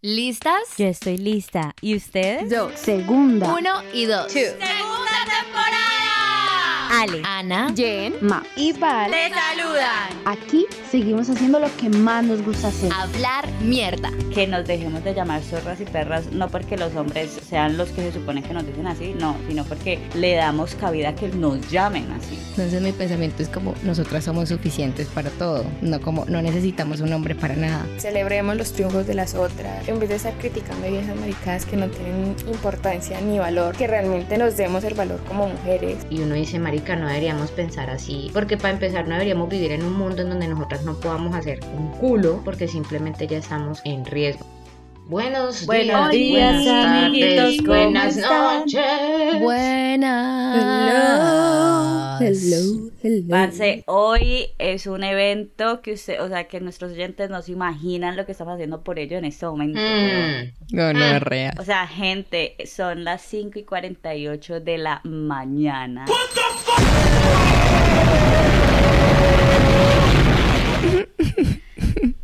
¿Listas? Yo estoy lista. ¿Y ustedes? Dos. Segunda. Uno y dos. Segunda temporada. Ale, Ana, Jen, Ma y Val. te saludan. Aquí seguimos haciendo lo que más nos gusta hacer. Hablar mierda. que nos dejemos de llamar zorras y perras, no porque los hombres sean los que se supone que nos dicen así, no, sino porque le damos cabida a que nos llamen así. Entonces mi pensamiento es como nosotras somos suficientes para todo, no como no necesitamos un hombre para nada. Celebremos los triunfos de las otras, en vez de estar criticando viejas maricadas que no tienen importancia ni valor, que realmente nos demos el valor como mujeres. Y uno dice, marica, no deberíamos pensar así, porque para empezar no deberíamos vivir en un mundo en donde nosotras no podamos hacer un culo, porque simplemente ya estamos en riesgo. Buenos, Buenos días, días, buenas amiguitos, tardes, ¿cómo buenas están? noches. Buenas. Hello, hello. Parce, hoy es un evento que usted, o sea, que nuestros oyentes no se imaginan lo que estamos haciendo por ello en este momento. Mm, No, no es real. O sea, gente, son las 5 y 48 de la mañana.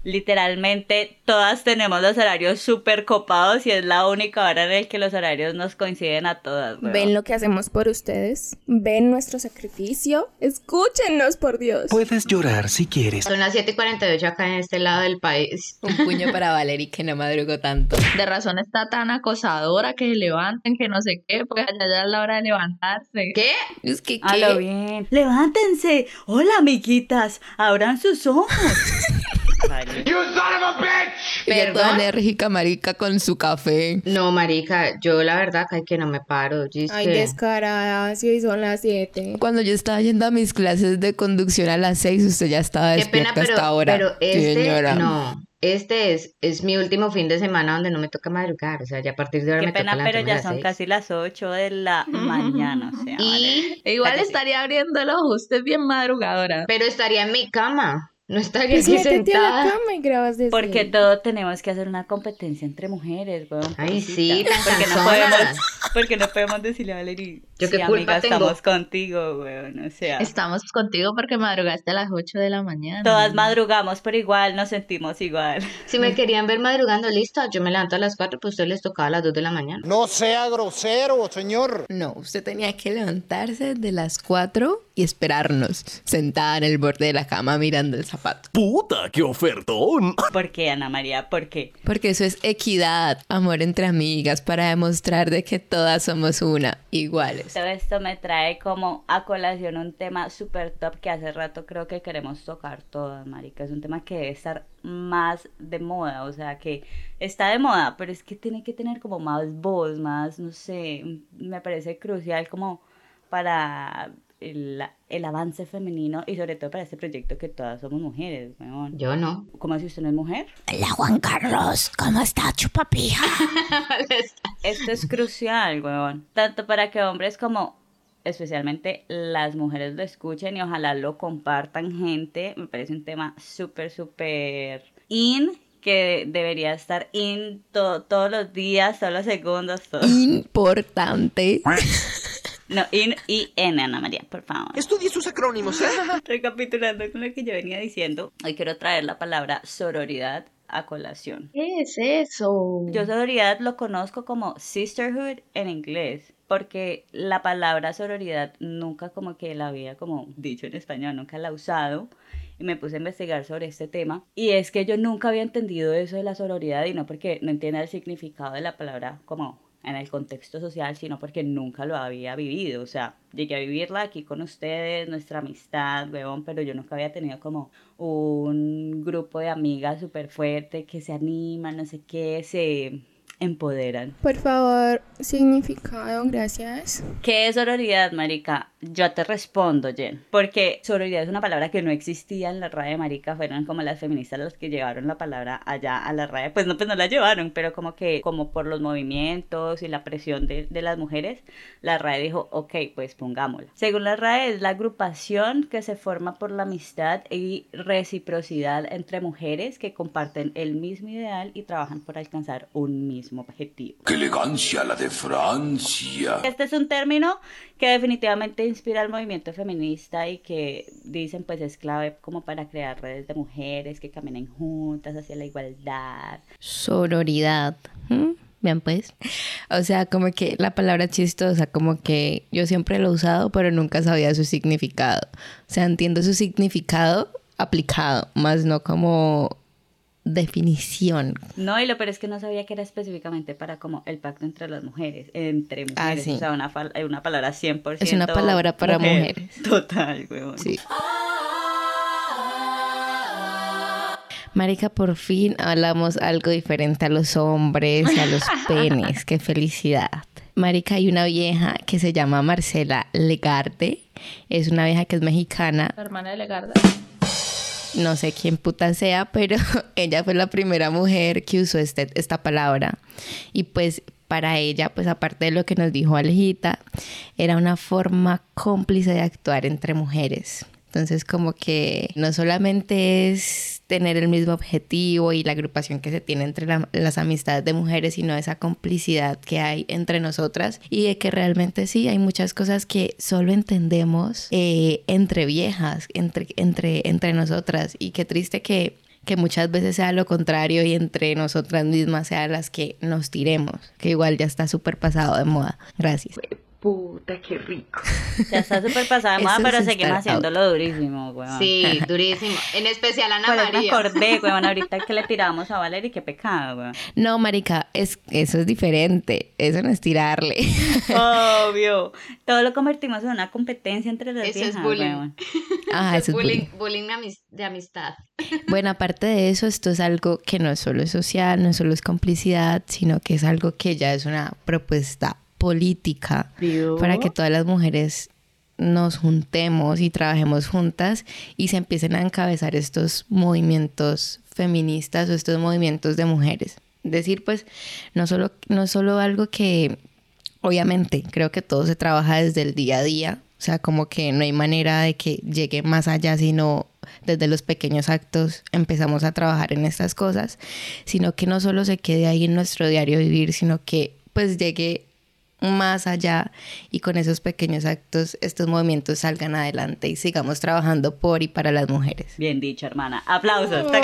Literalmente todas tenemos los horarios súper copados y es la única hora en la que los horarios nos coinciden a todas. ¿Ven lo que hacemos por ustedes? ¿Ven nuestro sacrificio? Escúchenos, por Dios. Puedes llorar si quieres. Son las 7:48 acá en este lado del país. Un puño para Valerie que no madrugó tanto. de razón está tan acosadora que se levanten, que no sé qué, porque allá ya es la hora de levantarse. ¿Qué? Es que A lo bien. Levántense. Hola, amiguitas. Abran sus ojos. Vale. Toda enérgica marica con su café. No, marica, yo la verdad que, que no me paro. yo es Ay, que- descarada, si hoy son las 7. Cuando yo estaba yendo a mis clases de conducción a las 6, usted ya estaba Qué pena, despierta pero, hasta ahora. pero este, señora. no. Este es, es mi último fin de semana donde no me toca madrugar. O sea, ya a partir de ahora Qué me pena, toca pero levantarme a ya las son seis. casi las 8 de la mañana. O sea, vale. Y, igual estaría abriendo el ojo, usted es bien madrugadora. Pero estaría en mi cama. No estaría Pues aquí métete a la sentada. cama y grabas desde Porque ahí. todo tenemos que hacer una competencia entre mujeres, weón. Ay, pobrecita. sí, porque no podemos, porque no podemos decirle a Valerie, Yo qué sí, culpa amiga, tengo. estamos contigo, weón. O sea, Estamos contigo porque madrugaste a las 8 de la mañana. todas madrugamos, pero igual nos sentimos igual. Si me querían ver madrugando, listo. Yo me levanto a las 4, pues a ustedes les tocaba a las 2 de la mañana. No sea grosero, señor. No, usted tenía que levantarse de las 4 y esperarnos, sentada en el borde de la cama mirando el zapato. ¡Puta, qué ofertón! ¿Por qué, Ana María? ¿Por qué? Porque eso es equidad, amor entre amigas, para demostrar de que todas somos una, iguales. Todo esto me trae como a colación un tema súper top que hace rato creo que queremos tocar todas, marica. Es un tema que debe estar más de moda, o sea, que está de moda, pero es que tiene que tener como más voz, más, no sé, me parece crucial como para el, el avance femenino y sobre todo para este proyecto que todas somos mujeres, weón. Yo no. ¿Cómo si usted no es mujer? Hola Juan Carlos, ¿cómo está chupapija? Esto es crucial, weón. Tanto para que hombres como especialmente las mujeres lo escuchen y ojalá lo compartan, gente. Me parece un tema súper, súper in que debería estar in to- todos los días, todos los segundos, todos. Importante. No, in y en, Ana María, por favor. Estudie sus acrónimos, ¿eh? Recapitulando con lo que yo venía diciendo, hoy quiero traer la palabra sororidad a colación. ¿Qué es eso? Yo sororidad lo conozco como sisterhood en inglés, porque la palabra sororidad nunca como que la había como dicho en español, nunca la he usado. Y me puse a investigar sobre este tema. Y es que yo nunca había entendido eso de la sororidad y no porque no entienda el significado de la palabra como en el contexto social, sino porque nunca lo había vivido. O sea, llegué a vivirla aquí con ustedes, nuestra amistad, huevón, pero yo nunca había tenido como un grupo de amigas súper fuerte que se animan, no sé qué, se empoderan. Por favor, significado, gracias. ¿Qué es sororidad, marica? Yo te respondo, Jen. Porque sororidad es una palabra que no existía en la RAE, marica. Fueron como las feministas las que llevaron la palabra allá a la RAE. Pues no, pues no la llevaron, pero como que, como por los movimientos y la presión de, de las mujeres, la RAE dijo, ok, pues pongámosla. Según la RAE, es la agrupación que se forma por la amistad y reciprocidad entre mujeres que comparten el mismo ideal y trabajan por alcanzar un mismo mismo objetivo. ¡Qué elegancia la de Francia! Este es un término que definitivamente inspira al movimiento feminista y que dicen pues es clave como para crear redes de mujeres que caminen juntas hacia la igualdad. Sororidad. ¿Mm? Vean pues. O sea, como que la palabra chistosa, como que yo siempre lo he usado, pero nunca sabía su significado. O sea, entiendo su significado aplicado, más no como definición. No, y lo peor es que no sabía que era específicamente para como el pacto entre las mujeres, entre mujeres, Ah, sí. o sea, una, fal- una palabra 100%. Es una palabra para mujer. mujeres. Total, huevón. Sí. Marica, por fin hablamos algo diferente a los hombres y a los penes. Qué felicidad. Marica, hay una vieja que se llama Marcela Legarde. Es una vieja que es mexicana. La hermana de Legarda. No sé quién puta sea, pero ella fue la primera mujer que usó este, esta palabra. Y pues para ella, pues aparte de lo que nos dijo Alejita, era una forma cómplice de actuar entre mujeres. Entonces como que no solamente es tener el mismo objetivo y la agrupación que se tiene entre la- las amistades de mujeres, sino esa complicidad que hay entre nosotras y de que realmente sí, hay muchas cosas que solo entendemos eh, entre viejas, entre, entre, entre nosotras y qué triste que que muchas veces sea lo contrario y entre nosotras mismas sean las que nos tiremos, que igual ya está súper pasado de moda. Gracias. Puta, qué rico. Ya está súper pasada de moda, pero es seguimos estar out. haciéndolo durísimo, huevón. Sí, durísimo. En especial Ana Por eso me María. acordé, huevón, ahorita que le tiramos a Valerie, qué pecado, huevón. No, marica, es, eso es diferente. Eso no es tirarle. Obvio. Todo lo convertimos en una competencia entre las Eso es bullying. huevón. Ah, eso es bullying, bullying. de amistad. Bueno, aparte de eso, esto es algo que no solo es social, no solo es complicidad, sino que es algo que ya es una propuesta política para que todas las mujeres nos juntemos y trabajemos juntas y se empiecen a encabezar estos movimientos feministas o estos movimientos de mujeres. Decir, pues, no solo, no solo algo que, obviamente, creo que todo se trabaja desde el día a día, o sea, como que no hay manera de que llegue más allá, sino desde los pequeños actos empezamos a trabajar en estas cosas, sino que no solo se quede ahí en nuestro diario vivir, sino que pues llegue más allá y con esos pequeños actos estos movimientos salgan adelante y sigamos trabajando por y para las mujeres. Bien dicho, hermana. Aplausos. Ay,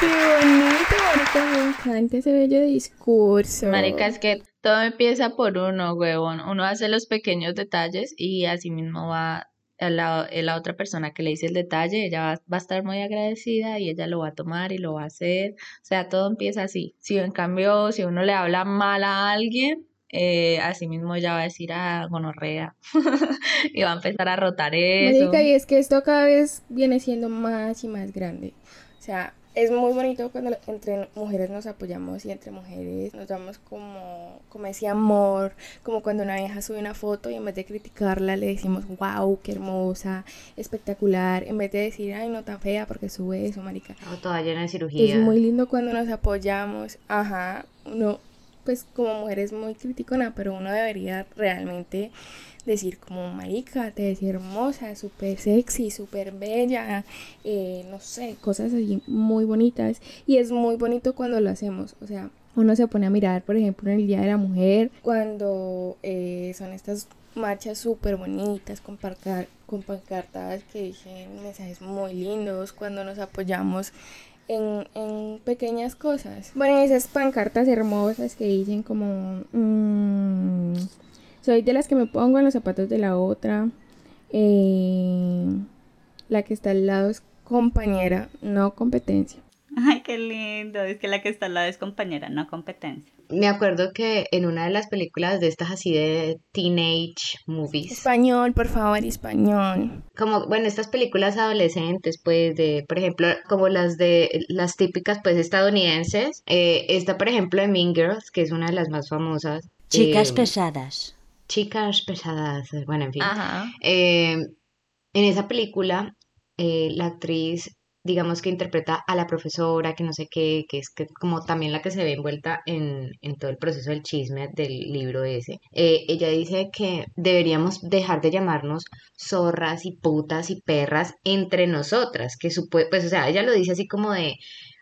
qué bonito, marica, me encanta ese bello discurso. Marica, es que todo empieza por uno, huevón. Uno hace los pequeños detalles y así mismo va a la, a la otra persona que le dice el detalle, ella va, va a estar muy agradecida y ella lo va a tomar y lo va a hacer. O sea, todo empieza así. Si en cambio, si uno le habla mal a alguien, eh, así mismo ella va a decir, ah, gonorrea. y va a empezar a rotar eso. Marica, y es que esto cada vez viene siendo más y más grande. O sea, es muy bonito cuando entre mujeres nos apoyamos y entre mujeres nos damos como, como ese amor, como cuando una vieja sube una foto y en vez de criticarla le decimos, wow, qué hermosa, espectacular, en vez de decir, ay, no tan fea porque sube eso, marica. O toda llena de cirugía. Es muy lindo cuando nos apoyamos, ajá, uno, pues como mujer es muy criticona, pero uno debería realmente decir como marica, te ves hermosa, súper sexy, súper bella, eh, no sé, cosas así muy bonitas. Y es muy bonito cuando lo hacemos, o sea, uno se pone a mirar, por ejemplo, en el Día de la Mujer, cuando eh, son estas marchas súper bonitas con, con pancartas que dicen mensajes muy lindos, cuando nos apoyamos en, en pequeñas cosas. Bueno, esas pancartas hermosas que dicen como... mm, soy de las que me pongo en los zapatos de la otra. eh, la que está al lado es compañera, no competencia. Ay, qué lindo. Es que la que está al lado es compañera, no competencia. Me acuerdo que en una de las películas de estas así de teenage movies, Español, por favor, español. como, bueno, estas películas adolescentes, pues, de, por ejemplo, como las de, las típicas, pues, estadounidenses, eh, esta, por ejemplo, de Mean Girls, que es una de las más famosas. Chicas eh, pesadas. Chicas pesadas, bueno, en fin. Ajá. Eh, en esa película, eh, la actriz, digamos que interpreta a la profesora, que no sé qué, que es que como también la que se ve envuelta en, en todo el proceso del chisme del libro ese. Eh, ella dice que deberíamos dejar de llamarnos zorras y putas y perras entre nosotras, que supue- pues, o sea, ella lo dice así como de,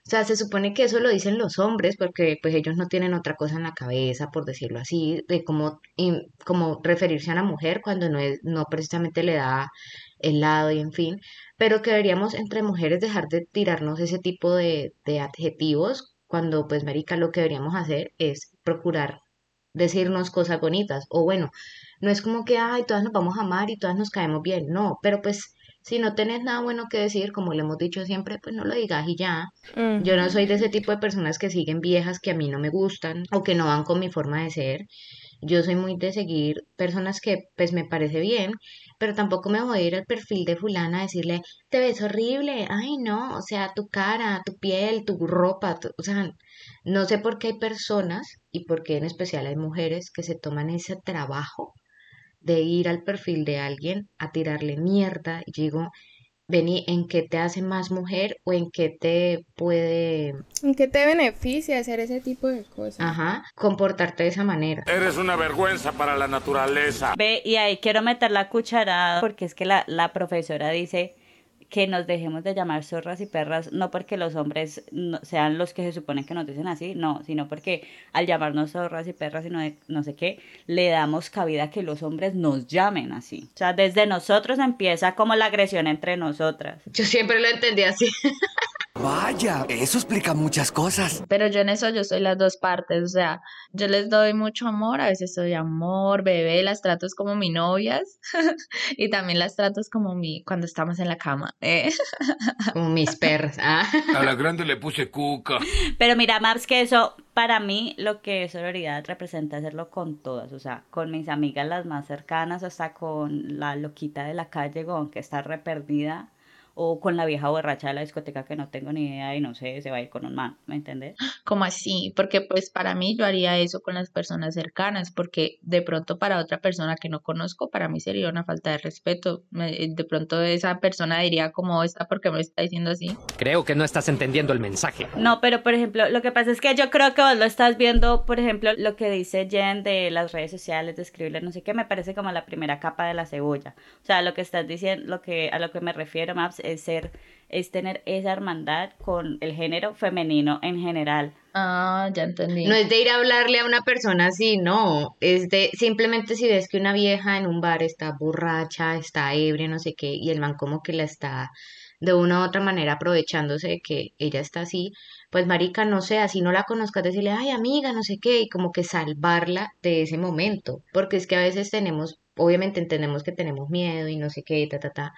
O sea, se supone que eso lo dicen los hombres porque pues ellos no tienen otra cosa en la cabeza, por decirlo así, de cómo, y- cómo referirse a una mujer cuando no es, no precisamente le da el lado y en fin, pero que deberíamos entre mujeres dejar de tirarnos ese tipo de, de adjetivos cuando pues marica lo que deberíamos hacer es procurar decirnos cosas bonitas o bueno, no es como que ay, todas nos vamos a amar y todas nos caemos bien, no, pero pues si no tenés nada bueno que decir, como le hemos dicho siempre, pues no lo digas y ya. Yo no soy de ese tipo de personas que siguen viejas que a mí no me gustan o que no van con mi forma de ser. Yo soy muy de seguir personas que pues me parece bien, pero tampoco me voy a ir al perfil de fulana a decirle, te ves horrible, ay no, o sea, tu cara, tu piel, tu ropa, tu- o sea, no sé por qué hay personas y por qué en especial hay mujeres que se toman ese trabajo de ir al perfil de alguien a tirarle mierda y digo, Vení, ¿en qué te hace más mujer o en qué te puede, ¿En qué te beneficia hacer ese tipo de cosas? ajá, comportarte de esa manera? Eres una vergüenza para la naturaleza. Ve, y ahí quiero meter la cucharada porque es que la, la profesora dice que nos dejemos de llamar zorras y perras, no porque los hombres sean los que se suponen que nos dicen así, no, sino porque al llamarnos zorras y perras y no, no sé qué, le damos cabida a que los hombres nos llamen así. O sea, desde nosotros empieza como la agresión entre nosotras. Yo siempre lo entendí así. Vaya, eso explica muchas cosas. Pero yo en eso yo soy las dos partes, o sea, yo les doy mucho amor, a veces soy amor, bebé, las trato es como mi novias y también las trato es como mi cuando estamos en la cama. ¿eh? Como mis perras. Ah. A la grande le puse cuca. Pero mira, Maps, que eso para mí lo que es sororidad representa hacerlo con todas, o sea, con mis amigas las más cercanas, hasta con la loquita de la calle, con que está re perdida, o con la vieja borracha de la discoteca que no tengo ni idea y no sé, se va a ir con un man, ¿me entiendes? Como así, porque pues para mí yo haría eso con las personas cercanas, porque de pronto para otra persona que no conozco, para mí sería una falta de respeto. Me- De pronto esa persona diría como esta, ¿por qué me está diciendo así? Creo que no estás entendiendo el mensaje. No, pero por ejemplo, lo que pasa es que yo creo que vos lo estás viendo, por ejemplo, lo que dice Jen de las redes sociales, de escribirle no sé qué, me parece como la primera capa de la cebolla. O sea, lo que estás diciendo, lo que a lo que me refiero, Maps, es ser, es tener esa hermandad con el género femenino en general. Ah, ya entendí. No es de ir a hablarle a una persona así, no. Es de simplemente si ves que una vieja en un bar está borracha, está ebria, no sé qué, y el man como que la está de una u otra manera aprovechándose de que ella está así, pues marica, no sé, así no la conozcas, decirle, ay amiga, no sé qué, y como que salvarla de ese momento, porque es que a veces tenemos, obviamente entendemos que tenemos miedo y no sé qué, ta, ta, ta,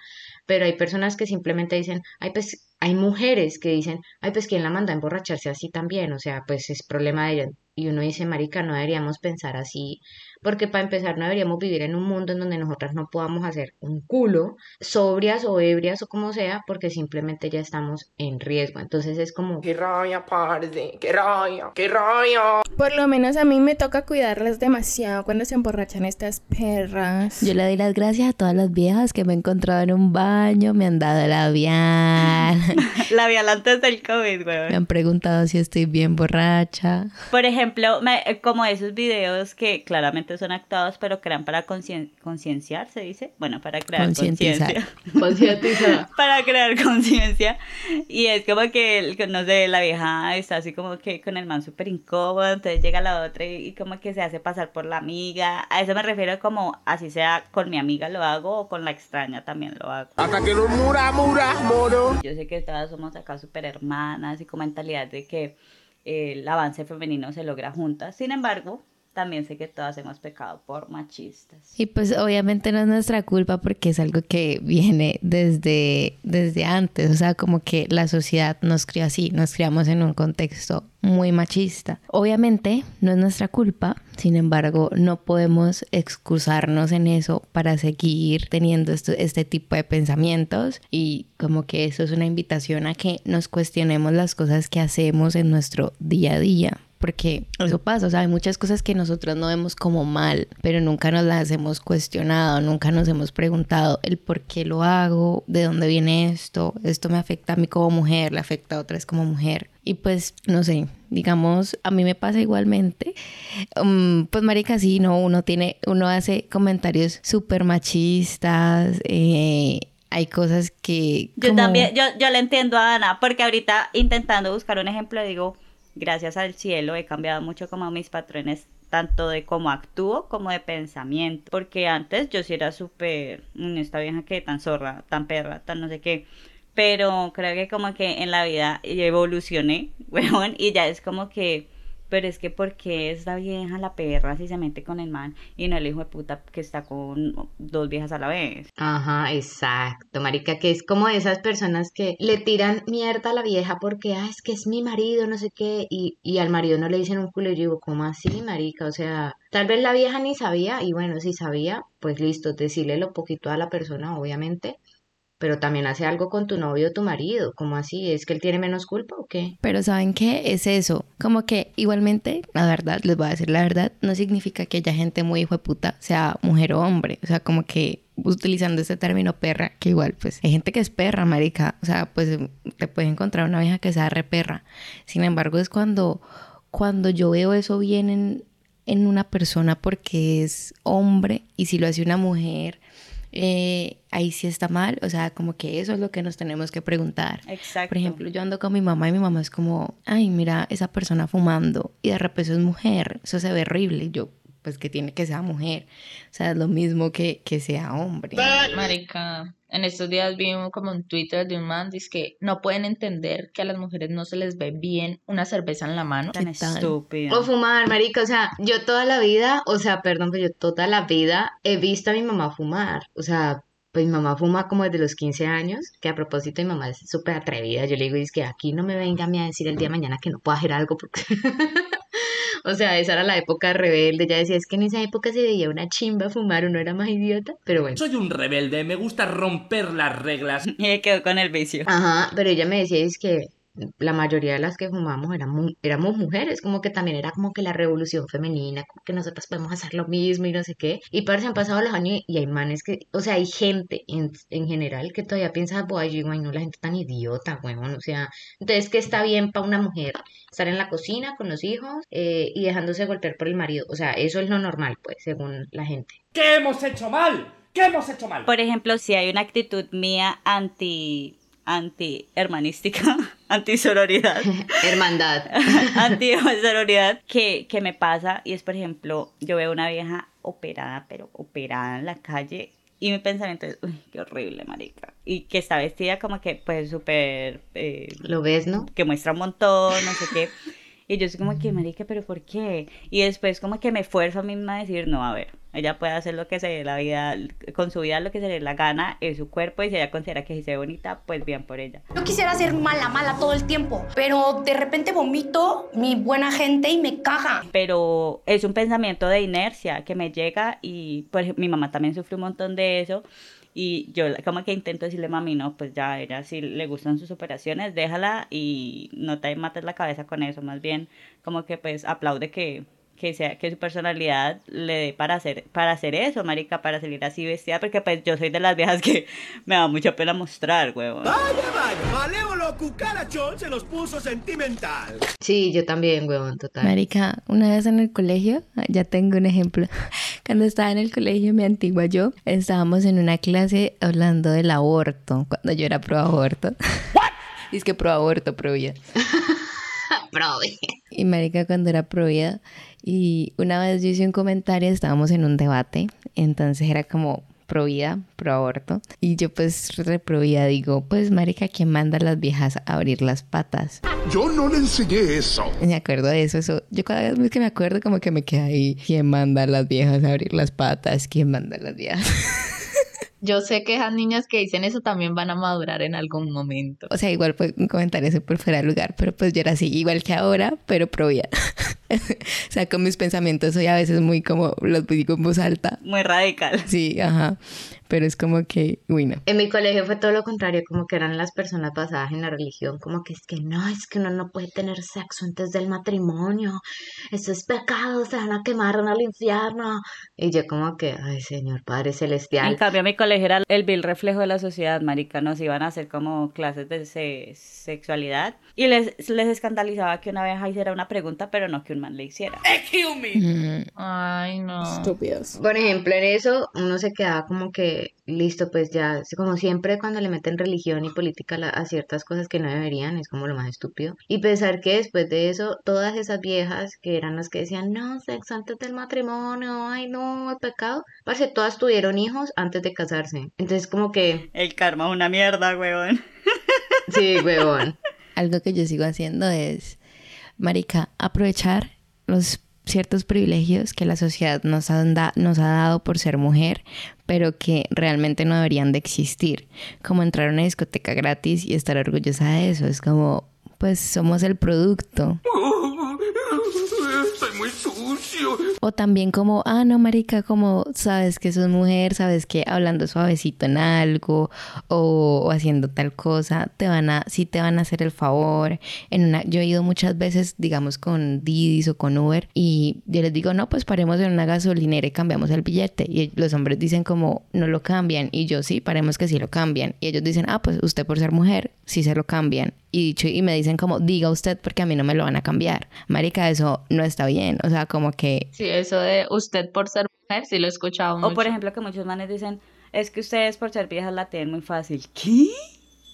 pero hay personas que simplemente dicen, ay, pues hay mujeres que dicen, ay, pues quién la manda a emborracharse así también, o sea, pues es problema de ella. Y uno dice, marica, no deberíamos pensar así, porque para empezar no deberíamos vivir en un mundo en donde nosotras no podamos hacer un culo, sobrias o ebrias o como sea, porque simplemente ya estamos en riesgo. Entonces es como... ¡Qué rabia, parce! ¡Qué rabia! ¡Qué rabia! Por lo menos a mí me toca cuidarlas demasiado cuando se emborrachan estas perras. Yo le doy las gracias a todas las viejas que me he encontrado en un baño, me han dado labial, Labial antes del COVID, weón. me han preguntado si estoy bien borracha. Por ejemplo, me- como esos videos que claramente son actuados, pero crean para concien- concienciar, se dice. Bueno, para crear conciencia. Concientizar. para crear conciencia. Y es como que, no sé, la vieja está así como que con el man súper incómodo, entonces llega la otra y, y como que se hace pasar por la amiga. A eso me refiero como, así sea, con mi amiga lo hago o con la extraña también lo hago. Hasta que no mura, mura, moro. Yo sé que todas somos acá súper hermanas y con mentalidad de que eh, el avance femenino se logra juntas. Sin embargo, también sé que todas hemos pecado por machistas. Y pues obviamente no es nuestra culpa porque es algo que viene desde, desde antes, o sea, como que la sociedad nos crió así, nos criamos en un contexto muy machista. Obviamente no es nuestra culpa, sin embargo, no podemos excusarnos en eso para seguir teniendo esto- este tipo de pensamientos y como que eso es una invitación a que nos cuestionemos las cosas que hacemos en nuestro día a día porque eso pasa, o sea, hay muchas cosas que nosotros no vemos como mal, pero nunca nos las hemos cuestionado, nunca nos hemos preguntado el por qué lo hago, de dónde viene esto, esto me afecta a mí como mujer, le afecta a otras como mujer. Y pues, no sé, digamos, a mí me pasa igualmente. Um, pues, marica, sí, no, uno tiene, uno hace comentarios súper machistas, eh, hay cosas que... Yo también, yo, yo le entiendo a Ana, porque ahorita intentando buscar un ejemplo, digo, gracias al cielo he cambiado mucho como mis patrones, tanto de cómo actúo como de pensamiento, porque antes yo sí era súper, "Mm, esta vieja que tan zorra, tan perra, tan no sé qué, pero creo que como que en la vida evolucioné, weón, y ya es como que, pero es que porque esta vieja la perra si se mete con el man y no el hijo de puta que está con dos viejas a la vez. Ajá, exacto, marica, que es como esas personas que le tiran mierda a la vieja porque, ah, es que es mi marido, no sé qué, y, y al marido no le dicen un culo, y yo digo, ¿cómo así, marica? O sea, tal vez la vieja ni sabía, y bueno, si sabía, pues listo, decirle lo poquito a la persona, obviamente, pero también hace algo con tu novio o tu marido, ¿cómo así? ¿Es que él tiene menos culpa o qué? Pero ¿saben qué? Es eso. Como que igualmente, la verdad, les voy a decir la verdad, no significa que haya gente muy hijo de puta, sea mujer o hombre. O sea, como que utilizando este término perra, que igual, pues hay gente que es perra, marica. O sea, pues te puedes encontrar una vieja que sea re perra. Sin embargo, es cuando, cuando yo veo eso bien en, en una persona porque es hombre y si lo hace una mujer, eh, ahí sí está mal. O sea, como que eso es lo que nos tenemos que preguntar. Exacto. Por ejemplo, yo ando con mi mamá y mi mamá es como, ay, mira, esa persona fumando y de repente es mujer, eso se ve horrible. Y yo, pues que tiene que ser mujer. O sea, es lo mismo que, que sea hombre. Marica, en estos días vi como un Twitter de un man, dice que no pueden entender que a las mujeres no se les ve bien una cerveza en la mano. Tan estúpido. O fumar, marica, o sea, yo toda la vida, o sea, perdón, pero yo toda la vida he visto a mi mamá fumar, o sea, pues mi mamá fuma como desde los 15 años, que a propósito mi mamá es súper atrevida, yo le digo, es que aquí no me venga a mí a decir el día de mañana que no puedo hacer algo, porque... O sea, esa era la época rebelde. Ya decía, es que en esa época se veía una chimba fumar, uno era más idiota. Pero bueno. Soy un rebelde, me gusta romper las reglas. Y quedó con el vicio. Ajá, pero ella me decía, es que la mayoría de las que fumábamos éramos, éramos mujeres, como que también era como que la revolución femenina, como que nosotras podemos hacer lo mismo y no sé qué. Y para han pasado los años y hay manes que, o sea, hay gente en, en general que todavía piensa, boy, yo no, la gente tan idiota, weón, o sea, entonces que está bien para una mujer estar en la cocina con los hijos eh, y dejándose golpear por el marido, o sea, eso es lo normal, pues, según la gente. ¿Qué hemos hecho mal? ¿Qué hemos hecho mal? Por ejemplo, si hay una actitud mía anti anti hermanística, anti sororidad, hermandad, anti sororidad que, que me pasa y es por ejemplo, yo veo una vieja operada, pero operada en la calle y mi pensamiento es, uy, qué horrible, marica. Y que está vestida como que, pues, súper... Eh, Lo ves, ¿no? Que muestra un montón, no sé qué. Y yo soy como que, marica, ¿pero por qué? Y después como que me esfuerzo a mí misma a decir, no, a ver, ella puede hacer lo que se dé la vida, con su vida lo que se le dé la gana, es su cuerpo y si ella considera que si se ve bonita, pues bien por ella. No quisiera ser mala, mala todo el tiempo, pero de repente vomito mi buena gente y me caga. Pero es un pensamiento de inercia que me llega y pues mi mamá también sufre un montón de eso. Y yo como que intento decirle, mami, no, pues ya, ella si le gustan sus operaciones, déjala y no te mates la cabeza con eso. Más bien, como que pues aplaude que, que sea que su personalidad le dé para hacer para hacer eso, marica, para salir así vestida, porque pues yo soy de las viejas que me da mucha pena mostrar, huevón. Vaya, vaya, malévolo cucarachón se nos puso sentimental. Sí, yo también, huevón, total. Marica, una vez en el colegio, ya tengo un ejemplo. Cuando estaba en el colegio, mi antigua yo, estábamos en una clase hablando del aborto, cuando yo era pro aborto. Es que pro aborto, pro vida. pro Y marica, cuando era pro vida, y una vez yo hice un comentario, estábamos en un debate, entonces era como pro vida, pro aborto, y yo pues re pro vida digo, pues marica, ¿quién manda a las viejas a abrir las patas? Yo no le enseñé eso. Me acuerdo de eso, eso. Yo cada vez que me acuerdo como que me queda ahí. ¿Quién manda a las viejas a abrir las patas? ¿Quién manda a las viejas? Yo sé que esas niñas que dicen eso también van a madurar en algún momento. O sea, igual fue un comentario súper fuera de lugar, pero pues yo era así, igual que ahora, pero pro vida. o sea, con mis pensamientos soy a veces muy como, los digo en voz alta. Muy radical. Sí, ajá. Pero es como que, uy, no. En mi colegio fue todo lo contrario, como que eran las personas basadas en la religión, como que es que no, es que uno no puede tener sexo antes del matrimonio, eso es pecado, se van a quemar en el infierno. Y yo como que, ay Señor Padre En Celestial. cambio, mi colegio era el vil reflejo de la sociedad, marica. Nos iban a hacer como clases de se- sexualidad. Y les, les escandalizaba que una vieja hiciera una pregunta, pero no que un man le hiciera. Ay, no. Estúpidos. Por ejemplo, en eso uno se quedaba como que, listo, pues ya, como siempre cuando le meten religión y política a la- a ciertas cosas que no deberían, es como lo más estúpido. Y pensar que después de eso, todas esas viejas que eran las que decían, no, sexo antes del matrimonio, ay no, es pecado, parce, todas tuvieron hijos antes de casarse. Entonces como que, El karma es una mierda, weón. sí, huevón. Algo que yo sigo haciendo es, marica, aprovechar los ciertos privilegios que la sociedad nos ha, da- nos ha dado por ser mujer, pero que realmente no deberían de existir. Como entrar a una discoteca gratis y estar orgullosa de eso. Es como, pues somos el producto. Estoy muy sucio. O también como, ah, no, marica, como sabes que sos mujer, sabes que hablando suavecito en algo o, haciendo tal cosa, te van a, sí te van a hacer el favor. En una, yo he ido muchas veces, digamos, con Didis o con Uber y yo les digo, no, pues paremos en una gasolinera y cambiamos el billete. Y los hombres dicen como, no lo cambian. Y yo, sí, paremos que sí lo cambian. Y ellos dicen, ah, pues usted por ser mujer, sí se lo cambian. Y dicho, y me dicen como, diga usted porque a mí no me lo van a cambiar. Marica, eso no está bien. O sea, como que Sí, eso de usted por ser mujer, sí lo he escuchado mucho. O por ejemplo que muchos manes dicen, es que ustedes por ser viejas la tienen muy fácil. ¿Qué?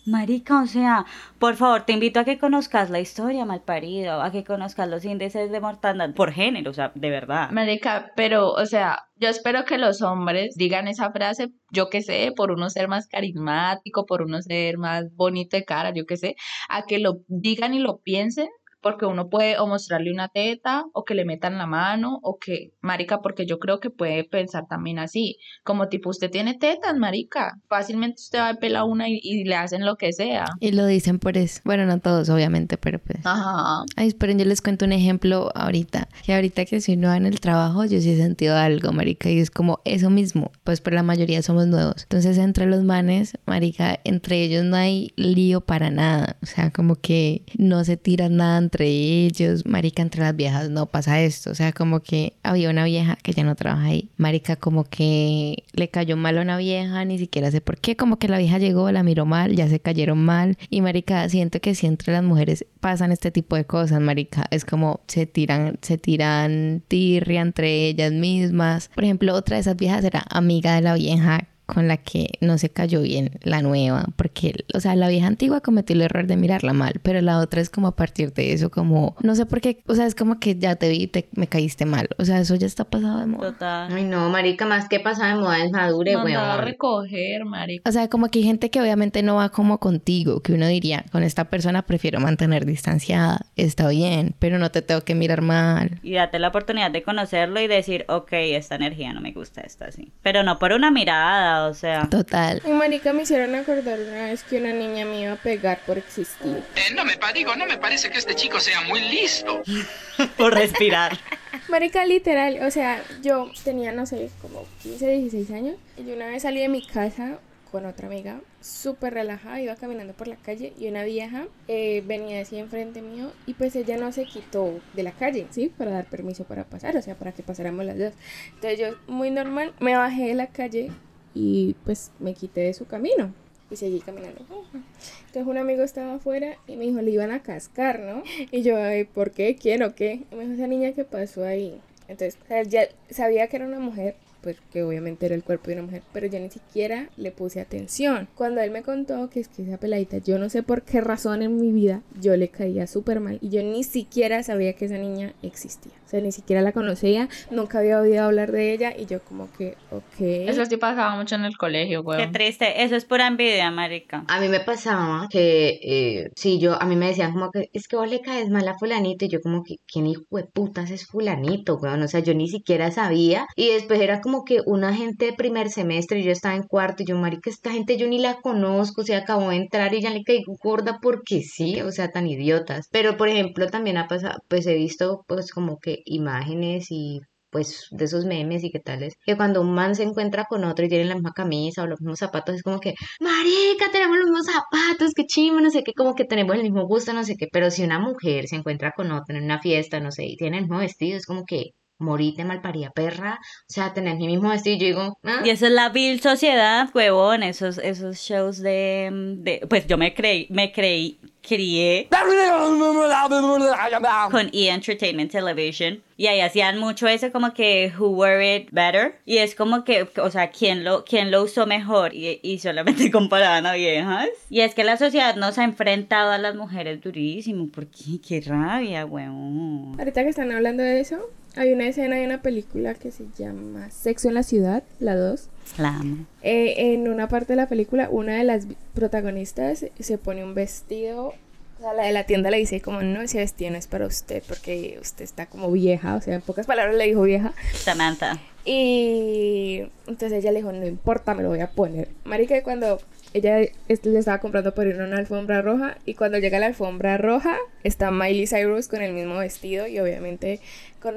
Marica, o sea, por favor, te invito a que conozcas la historia, malparido, a que conozcas los índices de mortandad por género, o sea, de verdad. Marica, pero, o sea, yo espero que los hombres digan esa frase, yo qué sé, por uno ser más carismático, por uno ser más bonito de cara, yo qué sé, a que lo digan y lo piensen, porque uno puede o mostrarle una teta, o que le metan la mano, o que, marica, porque yo creo que puede pensar también así, como tipo, usted tiene tetas, marica, fácilmente usted va a pelar una y, y le hacen lo que sea. Y lo dicen por eso. Bueno, no todos, obviamente, pero pues. Ajá. Ay, esperen, yo les cuento un ejemplo ahorita. Que ahorita que soy nueva en el trabajo, yo sí he sentido algo, marica. Y es como eso mismo. Pues por la mayoría somos nuevos. Entonces, entre los manes, marica, entre ellos no hay lío para nada. O sea, como que no se tiran nada entre ellos. Marica, entre las viejas no pasa esto. O sea, como que había una vieja que ya no trabaja ahí. Marica, como que le cayó mal a una vieja, ni siquiera sé por qué. Como que la vieja llegó, la miró mal, ya se cayeron mal. Y marica, siento que si entre las mujeres pasan este tipo de cosas, marica, es como se tiran, se tiran tirria entre ellas mismas. Por ejemplo, otra de esas viejas era amiga de la vieja con la que no se cayó bien la nueva, porque, o sea, la vieja antigua cometió el error de mirarla mal, pero la otra es como a partir de eso, como, no sé por qué, o sea, es como que ya te vi y te, me caíste mal, o sea, eso ya está pasado de moda. Total. Ay no, marica, más que pasa de moda es madure, Mandaba a weón. recoger, marica. O sea, como que hay gente que obviamente no va como contigo, que uno diría, con esta persona prefiero mantener distanciada, está bien, pero no te tengo que mirar mal. Y date la oportunidad de conocerlo y decir, ok, esta energía no me gusta, esta sí. Pero no por una mirada, o sea. Total. Y marica, me hicieron acordar una vez que una niña me iba a pegar por existir. Eh, no me digo, no me parece que este chico sea muy listo. por respirar. Marica, literal, o sea, yo tenía, no sé, como 15, 16 años. Y yo una vez salí de mi casa con otra amiga, súper relajada, iba caminando por la calle y una vieja eh, venía así enfrente mío y pues ella no se quitó de la calle, ¿sí? Para dar permiso para pasar, o sea, para que pasáramos las dos. Entonces yo, muy normal, me bajé de la calle y pues me quité de su camino y seguí caminando. Entonces un amigo estaba afuera y me dijo, le iban a cascar, ¿no? Y yo, "Ay, ¿por qué? ¿Quién o qué? Y me dijo, esa niña que pasó ahí. Entonces, ya sabía que era una mujer, pues que obviamente era el cuerpo de una mujer, pero yo ni siquiera le puse atención. Cuando él me contó que es que esa peladita, yo no sé por qué razón en mi vida, yo le caía súper mal y yo ni siquiera sabía que esa niña existía. Sea, ni siquiera la conocía, nunca había oído hablar de ella y yo como que, ok. Eso sí pasaba mucho en el colegio, Qué weón. triste, eso es pura envidia, marica. A mí me pasaba que, eh, sí, yo, a mí me decían como que, es que vos le caes mal a fulanito, y yo como que, ¿quién hijo de putas es fulanito, weón? O sea, yo ni siquiera sabía, y después era como que una gente de primer semestre, y yo estaba en cuarto, y yo, marica, esta gente yo ni la conozco, o sea, acabó de entrar y ya le caigo gorda porque sí, o sea, tan idiotas. Pero, por ejemplo, también ha pasado, pues he visto, pues, como que imágenes y pues de esos memes y qué tales, que cuando un man se encuentra con otro y tienen la misma camisa o los mismos zapatos, es como que, marica, tenemos los mismos zapatos, qué chimo, no sé qué, como que tenemos el mismo gusto, no sé qué, pero si una mujer se encuentra con otra en una fiesta, no sé, y tiene el mismo vestido, es como que, morite malparía perra, o sea, tenés mi mismo vestido y yo digo, ¿ah? Y eso es la vil sociedad, huevón, esos, esos shows de, de pues yo me creí, me creí, crié con E! Entertainment Television y ahí hacían mucho eso como que who wore it better y es como que, o sea, quién lo, quién lo usó mejor y, y solamente comparaban a viejas. Y es que la sociedad nos ha enfrentado a las mujeres durísimo, porque qué rabia, huevón. Ahorita que están hablando de eso, hay una escena de una película que se llama Sexo en la Ciudad, la 2. La amo. Eh, en una parte de la película, una de las protagonistas se pone un vestido. O sea, la de la tienda le dice como, no, ese vestido no es para usted porque usted está como vieja. O sea, en pocas palabras le dijo vieja. Samantha. Y entonces ella le dijo, no importa, me lo voy a poner. Marica, cuando ella le estaba comprando por ir a una alfombra roja y cuando llega a la alfombra roja está Miley Cyrus con el mismo vestido y obviamente con,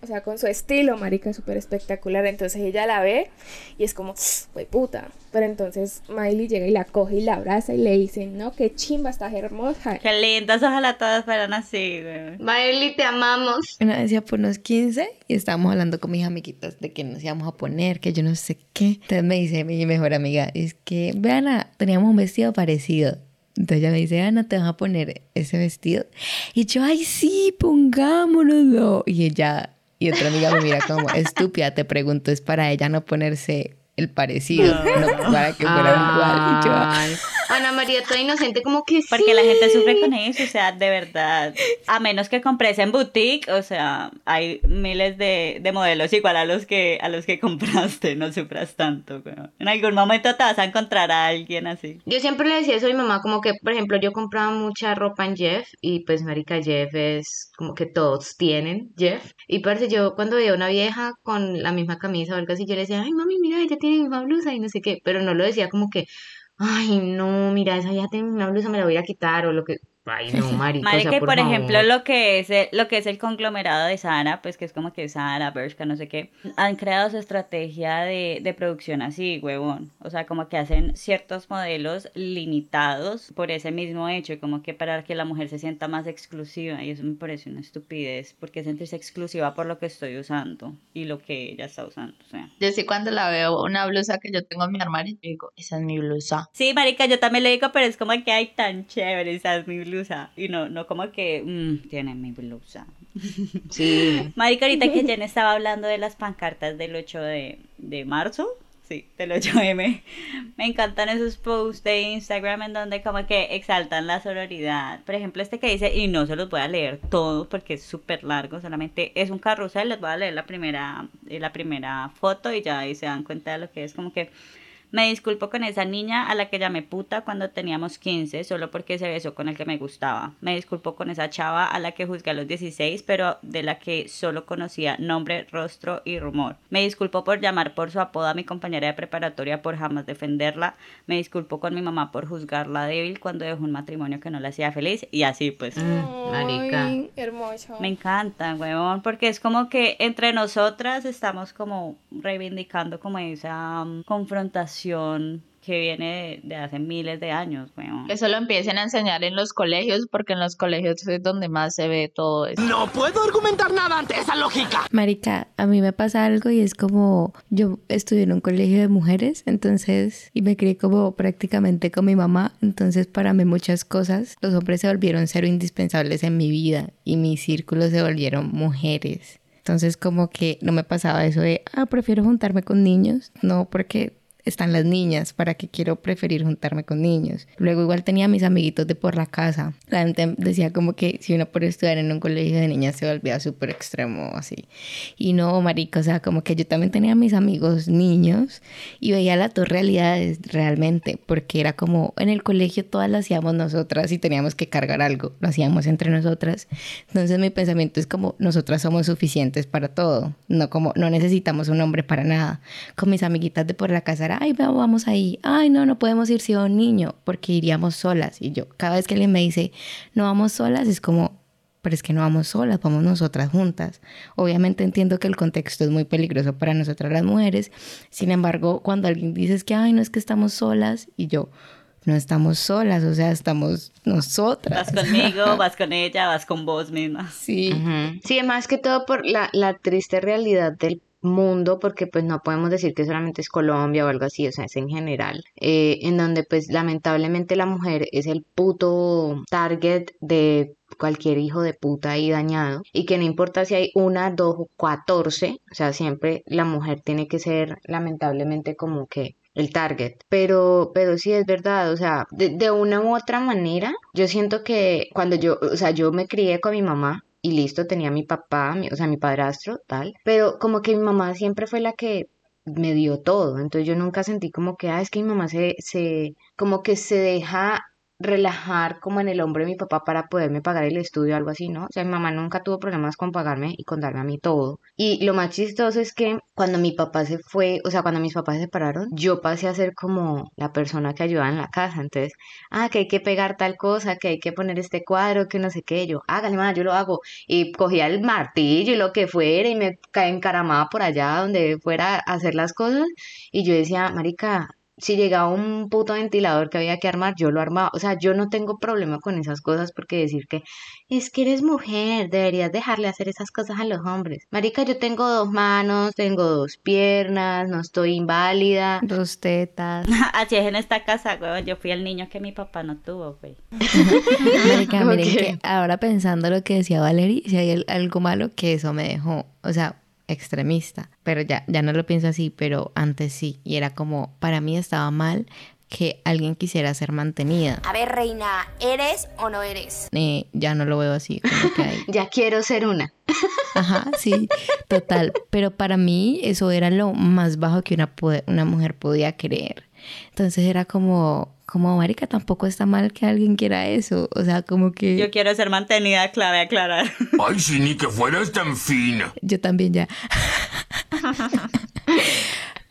o sea, con su estilo, marica, súper espectacular. Entonces ella la ve y es como, güey puta. Pero entonces Miley llega y la coge y la abraza y le dice, no, qué chimba, estás hermosa. Qué lindas, ojalá todas fueran así, güey. Miley, te amamos. Una vez ya por unos 15 y estábamos hablando con mis amiguitas de que nos íbamos a poner, que yo no sé qué. Entonces me dice mi mejor amiga, es que, vean, teníamos un vestido parecido. Entonces ella me dice, Ana, te vas a poner ese vestido. Y yo, ay, sí, pongámonoslo. Y ella, y otra amiga me mira como, estúpida, te pregunto, es para ella no ponerse el parecido, no para que fuera igual. Y yo, Ay, Ana María, toda inocente, como que sí. Porque la gente sufre con eso, o sea, de verdad. A menos que compres en boutique, o sea, hay miles de, de modelos igual a los que a los que compraste, no sufras tanto. güey. En algún momento te vas a encontrar a alguien así. Yo siempre le decía eso a mi mamá, como que, por ejemplo, yo compraba mucha ropa en Jeff y pues, marica, Jeff es como que todos tienen Jeff. Y parece yo cuando veía una vieja con la misma camisa o algo así, yo le decía, ay, mami, mira, ella tiene la misma blusa y no sé qué, pero no lo decía como que, ay, no, mira, esa ya tiene una blusa, me la voy a quitar o lo que... Ay, no, marica, o sea, Marica, y por, favor. ejemplo, lo que es el, lo que es el conglomerado de Sara, pues que es como que Sara, Bershka, no sé qué, han creado su estrategia de, de producción así, huevón. O sea, como que hacen ciertos modelos limitados por ese mismo hecho, como que para que la mujer se sienta más exclusiva. Y eso me parece una estupidez, porque sentirse exclusiva por lo que estoy usando y lo que ella está usando. O sea. Yo sí cuando la veo una blusa que yo tengo en mi armario, yo digo, esa es mi blusa. Sí, marica, yo también le digo, pero es como que hay tan chévere, esa es mi blusa. Y no, no como que, mmm, tiene mi blusa. Sí. Marica, ahorita que Jen estaba hablando de las pancartas del 8 de, de marzo, sí, del 8M, me encantan esos posts de Instagram en donde como que exaltan la sororidad. Por ejemplo, este que dice, y no se los voy a leer todo porque es súper largo, solamente es un carrusel, les voy a leer la primera, eh, la primera foto y ya ahí se dan cuenta de lo que es como que... Me disculpo con esa niña a la que llamé puta cuando teníamos 15 solo porque se besó con el que me gustaba. Me disculpo con esa chava a la que juzgué a los 16 pero de la que solo conocía nombre, rostro y rumor. Me disculpo por llamar por su apodo a mi compañera de preparatoria por jamás defenderla. Me disculpo con mi mamá por juzgarla débil cuando dejó un matrimonio que no la hacía feliz y así pues. marica. Ay, hermoso. Me encanta, weón, porque es como que entre nosotras estamos como reivindicando como esa um, confrontación que viene de, de hace miles de años. Que eso lo empiecen a enseñar en los colegios, porque en los colegios es donde más se ve todo eso. No puedo argumentar nada ante esa lógica. Marica, a mí me pasa algo y es como yo estudié en un colegio de mujeres, entonces, y me crié como prácticamente con mi mamá, entonces para mí muchas cosas, los hombres se volvieron cero indispensables en mi vida y mis círculos se volvieron mujeres. Entonces como que no me pasaba eso de, ah, prefiero juntarme con niños, no, porque están las niñas, ¿para qué quiero preferir juntarme con niños? Luego igual tenía mis amiguitos de por la casa. La gente decía como que si uno por estudiar en un colegio de niñas se volvía súper extremo así. Y no, marica, o sea, como que yo también tenía mis amigos niños y veía las dos realidades realmente, porque era como en el colegio todas lo hacíamos nosotras y teníamos que cargar algo, lo hacíamos entre nosotras. Entonces mi pensamiento es como nosotras somos suficientes para todo, no como no necesitamos un hombre para nada. Con mis amiguitas de por la casa era, ay, va- vamos ahí, ay, no, no podemos ir si un niño, porque iríamos solas. Y yo, cada vez que alguien me dice, no vamos solas, es como, pero es que no vamos solas, vamos nosotras juntas. Obviamente entiendo que el contexto es muy peligroso para nosotras las mujeres, sin embargo, cuando alguien dice es que, ay, no es que estamos solas, y yo, no estamos solas, o sea, estamos nosotras. Vas conmigo, vas con ella, vas con vos misma. Sí. Sí, más que todo por la, la triste realidad del mundo, porque pues no podemos decir que solamente es Colombia o algo así, o sea, es en general, eh, en donde pues lamentablemente la mujer es el puto target de cualquier hijo de puta ahí dañado y que no importa si hay una, dos o catorce, o sea, siempre la mujer tiene que ser lamentablemente como que el target. Pero, pero sí es verdad, o sea, de, de, una u otra manera, yo siento que cuando yo, o sea, yo me crié con mi mamá y listo, tenía mi papá, mi, o sea, mi padrastro, tal, pero como que mi mamá siempre fue la que me dio todo, entonces yo nunca sentí como que, ah, es que mi mamá se, se, como que se deja relajar como en el hombro de mi papá para poderme pagar el estudio algo así, ¿no? O sea, mi mamá nunca tuvo problemas con pagarme y con darme a mí todo. Y lo más chistoso es que cuando mi papá se fue, o sea, cuando mis papás se separaron, yo pasé a ser como la persona que ayudaba en la casa. Entonces, ah, que hay que pegar tal cosa, que hay que poner este cuadro, que no sé qué. Yo, hágale, mamá, yo lo hago. Y cogía el martillo y lo que fuera y me encaramaba por allá donde fuera a hacer las cosas. Y yo decía, marica, si llegaba un puto ventilador que había que armar, yo lo armaba. O sea, yo no tengo problema con esas cosas porque decir que es que eres mujer, deberías dejarle hacer esas cosas a los hombres. Marica, yo tengo dos manos, tengo dos piernas, no estoy inválida. Dos tetas. Así es en esta casa, güey. Yo fui el niño que mi papá no tuvo, güey. Marica, miren que ahora pensando lo que decía Valerie, si hay algo malo que eso me dejó. O sea, extremista, pero ya, ya no lo pienso así, pero antes sí, y era como, para mí estaba mal que alguien quisiera ser mantenida. A ver, reina, ¿eres o no eres? Eh, ya no lo veo así. Como que hay... ya quiero ser una. Ajá, sí, total. Pero para mí eso era lo más bajo que una, una mujer podía querer. Entonces era como, como marica, tampoco está mal que alguien quiera eso. O sea, como que. Yo quiero ser mantenida, clave aclarar. Ay, sí, ni que fueras tan fina. Yo también ya.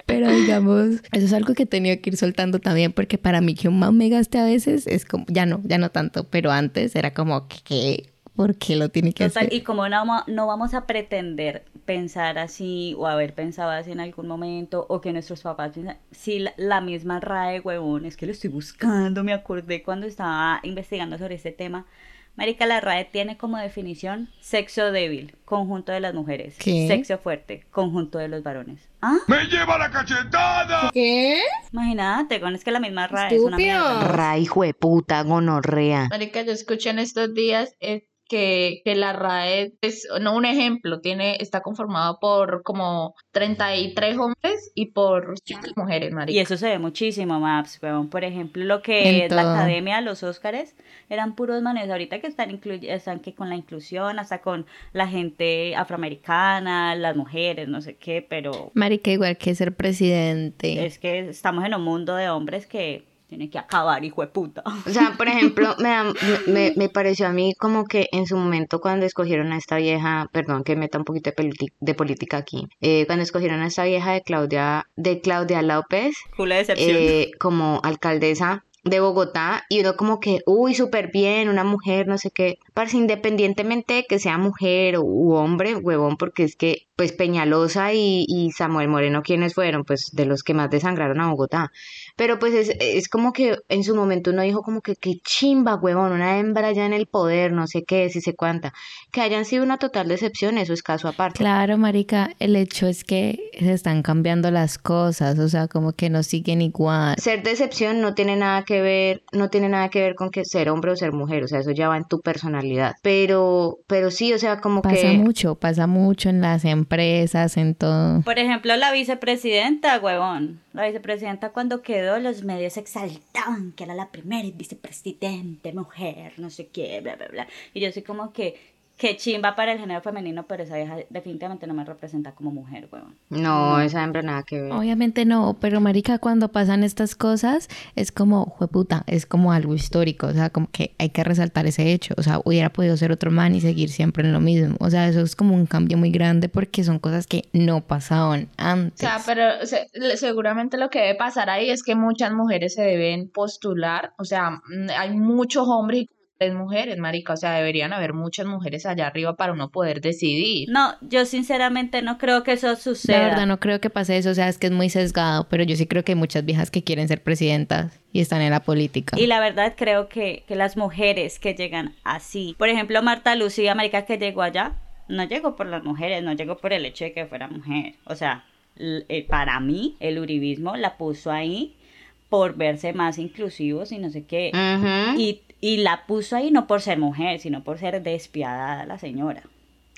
Pero digamos, eso es algo que he tenido que ir soltando también, porque para mí que un man me gaste a veces es como, ya no, ya no tanto, pero antes era como que, ¿por qué lo tiene que Total, hacer? Y como no, no vamos a pretender pensar así o haber pensado así en algún momento o que nuestros papás piensan, si la, la, misma RAE, huevón, es que lo estoy buscando, me acordé cuando estaba investigando sobre este tema. Marica, la RAE tiene como definición sexo débil, conjunto de las mujeres. ¿Qué? Sexo fuerte, conjunto de los varones. ¿Ah? ¡Me lleva la cachetada! ¿Qué? Imagínate, con es que la misma RAE es una mierda. RAE, hijo de puta, gonorrea. Marica, yo escuché en estos días eh, que, que, la RAE es no un ejemplo, tiene, está conformado por como 33 hombres y por 5 mujeres, marica. Y eso se ve muchísimo, Maps, weón. Por ejemplo, lo que es la academia, los Óscares, eran puros manes. Ahorita que están, están que con la inclusión, hasta con la gente afroamericana, las mujeres, no sé qué, pero... Marica, igual que ser presidente. Es que estamos en un mundo de hombres que tiene que acabar, hijo de puta. O sea, por ejemplo, me, da, me, me, pareció a mí como que en su momento cuando escogieron a esta vieja, perdón que meta un poquito de, de política aquí, eh, cuando escogieron a esta vieja de Claudia, de Claudia López, eh, como alcaldesa de Bogotá y uno como que, uy, súper bien, una mujer, no sé qué, parece independientemente de que sea mujer u hombre, huevón, porque es que pues Peñalosa y, y Samuel Moreno, ¿quiénes fueron? Pues de los que más desangraron a Bogotá. Pero pues es, es como que en su momento uno dijo como que qué chimba, huevón, una hembra ya en el poder, no sé qué, si sé cuánta. Que hayan sido una total decepción, eso es caso aparte. Claro, marica, el hecho es que se están cambiando las cosas, o sea, como que no siguen igual. Ser decepción no tiene nada que ver, no tiene nada que ver con que ser hombre o ser mujer, o sea, eso ya va en tu personalidad. Pero, pero sí, o sea, como pasa que... Pasa mucho, pasa mucho en las empresas, en todo. Por ejemplo, la vicepresidenta, huevón. La vicepresidenta cuando quedó, los medios exaltaban que era la primera vicepresidente mujer, no sé qué, bla, bla, bla. Y yo soy como que, qué chimba para el género femenino, pero esa vieja definitivamente no me representa como mujer, huevón. No, esa hembra nada que ver. Obviamente no, pero marica, cuando pasan estas cosas, es como, jueputa, es como algo histórico, o sea, como que hay que resaltar ese hecho, o sea, hubiera podido ser otro man y seguir siempre en lo mismo, o sea, eso es como un cambio muy grande porque son cosas que no pasaban antes. O sea, pero se, seguramente lo que debe pasar ahí es que muchas mujeres se deben postular, o sea, hay muchos hombres y es mujeres, marica, o sea, deberían haber muchas mujeres allá arriba para uno poder decidir. No, yo sinceramente no creo que eso suceda. La verdad no creo que pase eso, o sea, es que es muy sesgado, pero yo sí creo que hay muchas viejas que quieren ser presidentas y están en la política. Y la verdad creo que, que las mujeres que llegan así, por ejemplo, Marta Lucía, marica, que llegó allá, no llegó por las mujeres, no llegó por el hecho de que fuera mujer. O sea, eh, para mí, el uribismo la puso ahí por verse más inclusivos y no sé qué. y, y la puso ahí no por ser mujer, sino por ser despiadada la señora.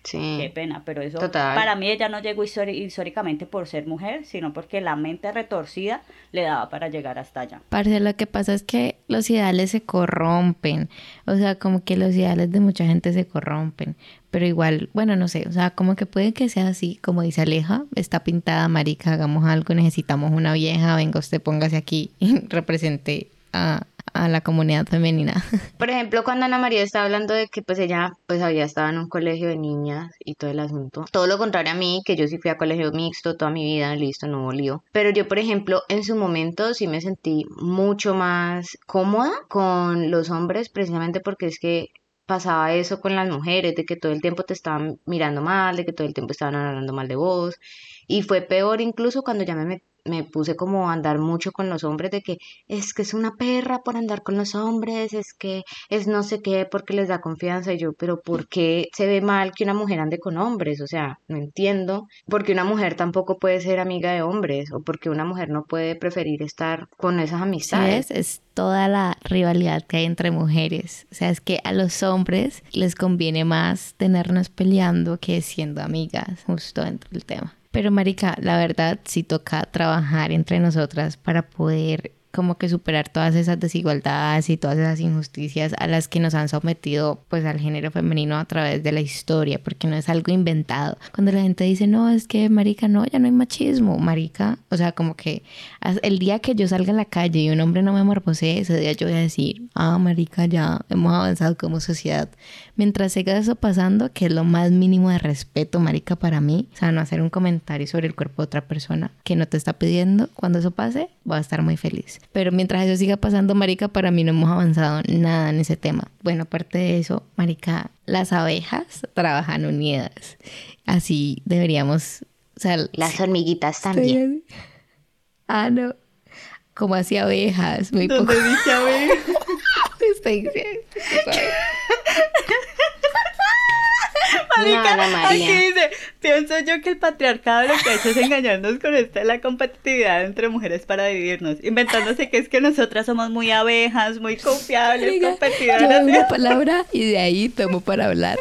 Sí. Qué pena, pero eso para mí ella no llegó históricamente por ser mujer, sino porque la mente retorcida le daba para llegar hasta allá. Parce, lo que pasa es que los ideales se corrompen, o sea, como que los ideales de mucha gente se corrompen, pero igual, bueno, no sé, o sea, como que puede que sea así, como dice Aleja, está pintada, marica, hagamos algo, necesitamos una vieja, venga usted, póngase aquí y represente a, a la comunidad femenina. Por ejemplo, cuando Ana María estaba hablando de que pues ella pues había estado en un colegio de niñas y todo el asunto. Todo lo contrario a mí, que yo sí fui a colegio mixto toda mi vida, listo, no volvió. Pero yo, por ejemplo, en su momento sí me sentí mucho más cómoda con los hombres precisamente porque es que pasaba eso con las mujeres, de que todo el tiempo te estaban mirando mal, de que todo el tiempo estaban hablando mal de vos. Y fue peor incluso cuando ya me metí me puse como a andar mucho con los hombres de que es que es una perra por andar con los hombres, es que es no sé qué porque les da confianza y yo, pero ¿por qué se ve mal que una mujer ande con hombres? O sea, no entiendo, porque una mujer tampoco puede ser amiga de hombres o porque una mujer no puede preferir estar con esas amistades. Es toda la rivalidad que hay entre mujeres. O sea, es que a los hombres les conviene más tenernos peleando que siendo amigas, justo dentro del tema. Pero Marica, la verdad sí toca trabajar entre nosotras para poder como que superar todas esas desigualdades y todas esas injusticias a las que nos han sometido pues al género femenino a través de la historia, porque no es algo inventado. Cuando la gente dice, no, es que marica, no, ya no hay machismo, marica, o sea, como que el día que yo salga a la calle y un hombre no me morbosee, ese día yo voy a decir, ah, marica, ya hemos avanzado como sociedad. Mientras siga eso pasando, que es lo más mínimo de respeto, marica, para mí, o sea, no hacer un comentario sobre el cuerpo de otra persona que no te está pidiendo, cuando eso pase, voy a estar muy feliz. Pero mientras eso siga pasando, Marica, para mí no hemos avanzado nada en ese tema. Bueno, aparte de eso, Marica, las abejas trabajan unidas. Así deberíamos. O sea, las hormiguitas también. Ah, no. Como así abejas. Muy ¿Dónde poco. dice abejas? Estoy. Marica, aquí dice, pienso yo que el patriarcado lo que ha hecho es engañarnos con esta la competitividad entre mujeres para dividirnos, inventándose que es que nosotras somos muy abejas, muy confiables, Yo competidoras. doy una palabra y de ahí tomo para hablar.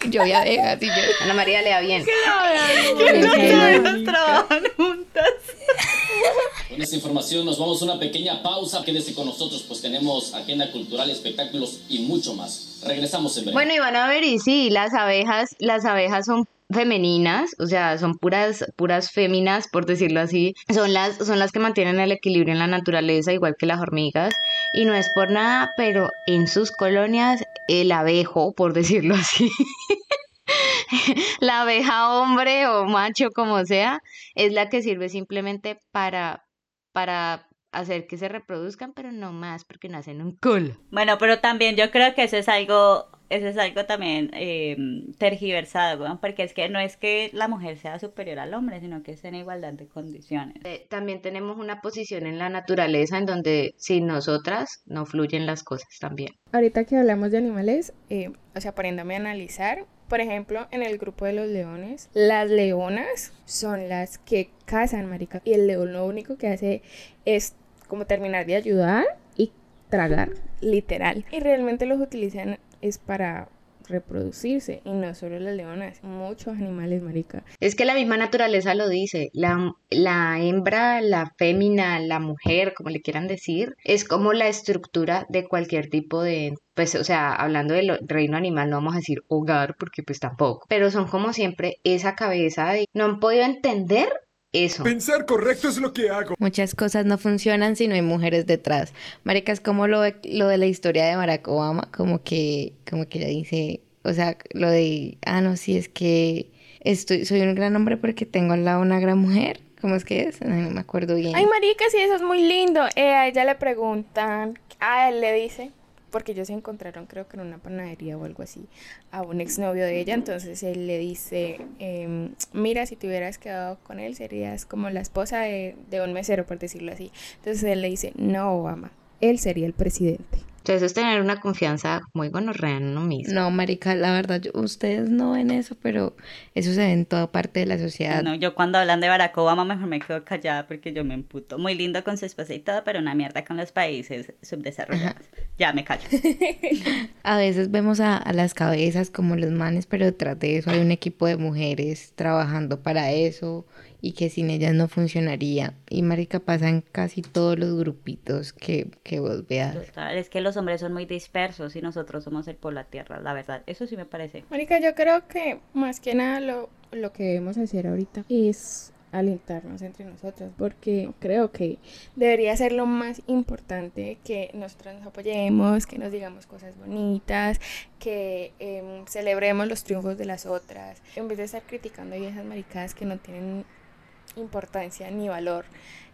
Yo vi abejas y yo. Ana María le da bien. Que no todas trabajan juntas. Con esta información nos vamos a una pequeña pausa. Quédese con nosotros, pues tenemos agenda cultural, espectáculos y mucho más. Regresamos en breve. Bueno, y van a ver, y sí, las abejas, las abejas son femeninas, o sea, son puras, puras féminas, por decirlo así. Son las, son las que mantienen el equilibrio en la naturaleza, igual que las hormigas. Y no es por nada, pero en sus colonias, el abejo, por decirlo así. la abeja hombre o macho, como sea, es la que sirve simplemente para, para hacer que se reproduzcan, pero no más porque nacen un culo. Bueno, pero también yo creo que eso es algo, eso es algo también eh, tergiversado, weón, porque es que no es que la mujer sea superior al hombre, sino que es en igualdad de condiciones. Eh, También tenemos una posición en la naturaleza en donde sin nosotras no fluyen las cosas también. Ahorita que hablamos de animales, eh, o sea, poniéndome a analizar, por ejemplo, en el grupo de los leones, las leonas son las que cazan, marica, y el león lo único que hace es como terminar de ayudar y tragar, literal. Y realmente los utilizan es para reproducirse y no solo las leonas, muchos animales, marica. Es que la misma naturaleza lo dice, la, la hembra, la fémina, la mujer, como le quieran decir, es como la estructura de cualquier tipo de, pues, o sea, hablando del reino animal, no vamos a decir hogar, porque pues tampoco, pero son como siempre esa cabeza de, no han podido entender eso. Pensar correcto es lo que hago. Muchas cosas no funcionan si no hay mujeres detrás. Marica, es como lo de, lo de la historia de Barack Obama, como que, como que ella dice, o sea, lo de, ah, no, sí, es que estoy, soy un gran hombre porque tengo al lado una gran mujer. ¿Cómo es que es? Ay, no me acuerdo bien. Ay, marica, sí, eso es muy lindo. Eh, a ella le preguntan, a él le dice, porque ellos se encontraron creo que en una panadería o algo así a un exnovio de ella, entonces él le dice, em, mira, si te hubieras quedado con él serías como la esposa de, de un mesero, por decirlo así. Entonces él le dice, no, Obama, él sería el presidente. Entonces es tener una confianza muy gonorrea en uno mismo. No, marica, la verdad, yo- ustedes no ven eso, pero eso se ve en toda parte de la sociedad. No, yo cuando hablan de Barack Obama mejor me quedo callada porque yo me emputo. Muy lindo con su esposa y todo, pero una mierda con los países subdesarrollados. Ya me callo. A veces vemos a, a las cabezas como los manes, pero detrás de eso hay un equipo de mujeres trabajando para eso y que sin ellas no funcionaría. Y marica pasa en casi todos los grupitos que, que vos veas. Total, es que los hombres son muy dispersos y nosotros somos el por la tierra, la verdad. Eso sí me parece. Mónica, yo creo que más que nada lo, lo que debemos hacer ahorita es alentarnos entre nosotras, porque creo que debería ser lo más importante que nosotras nos apoyemos, que nos digamos cosas bonitas, que em, celebremos los triunfos de las otras, en vez de estar criticando y esas maricadas que no tienen importancia ni valor,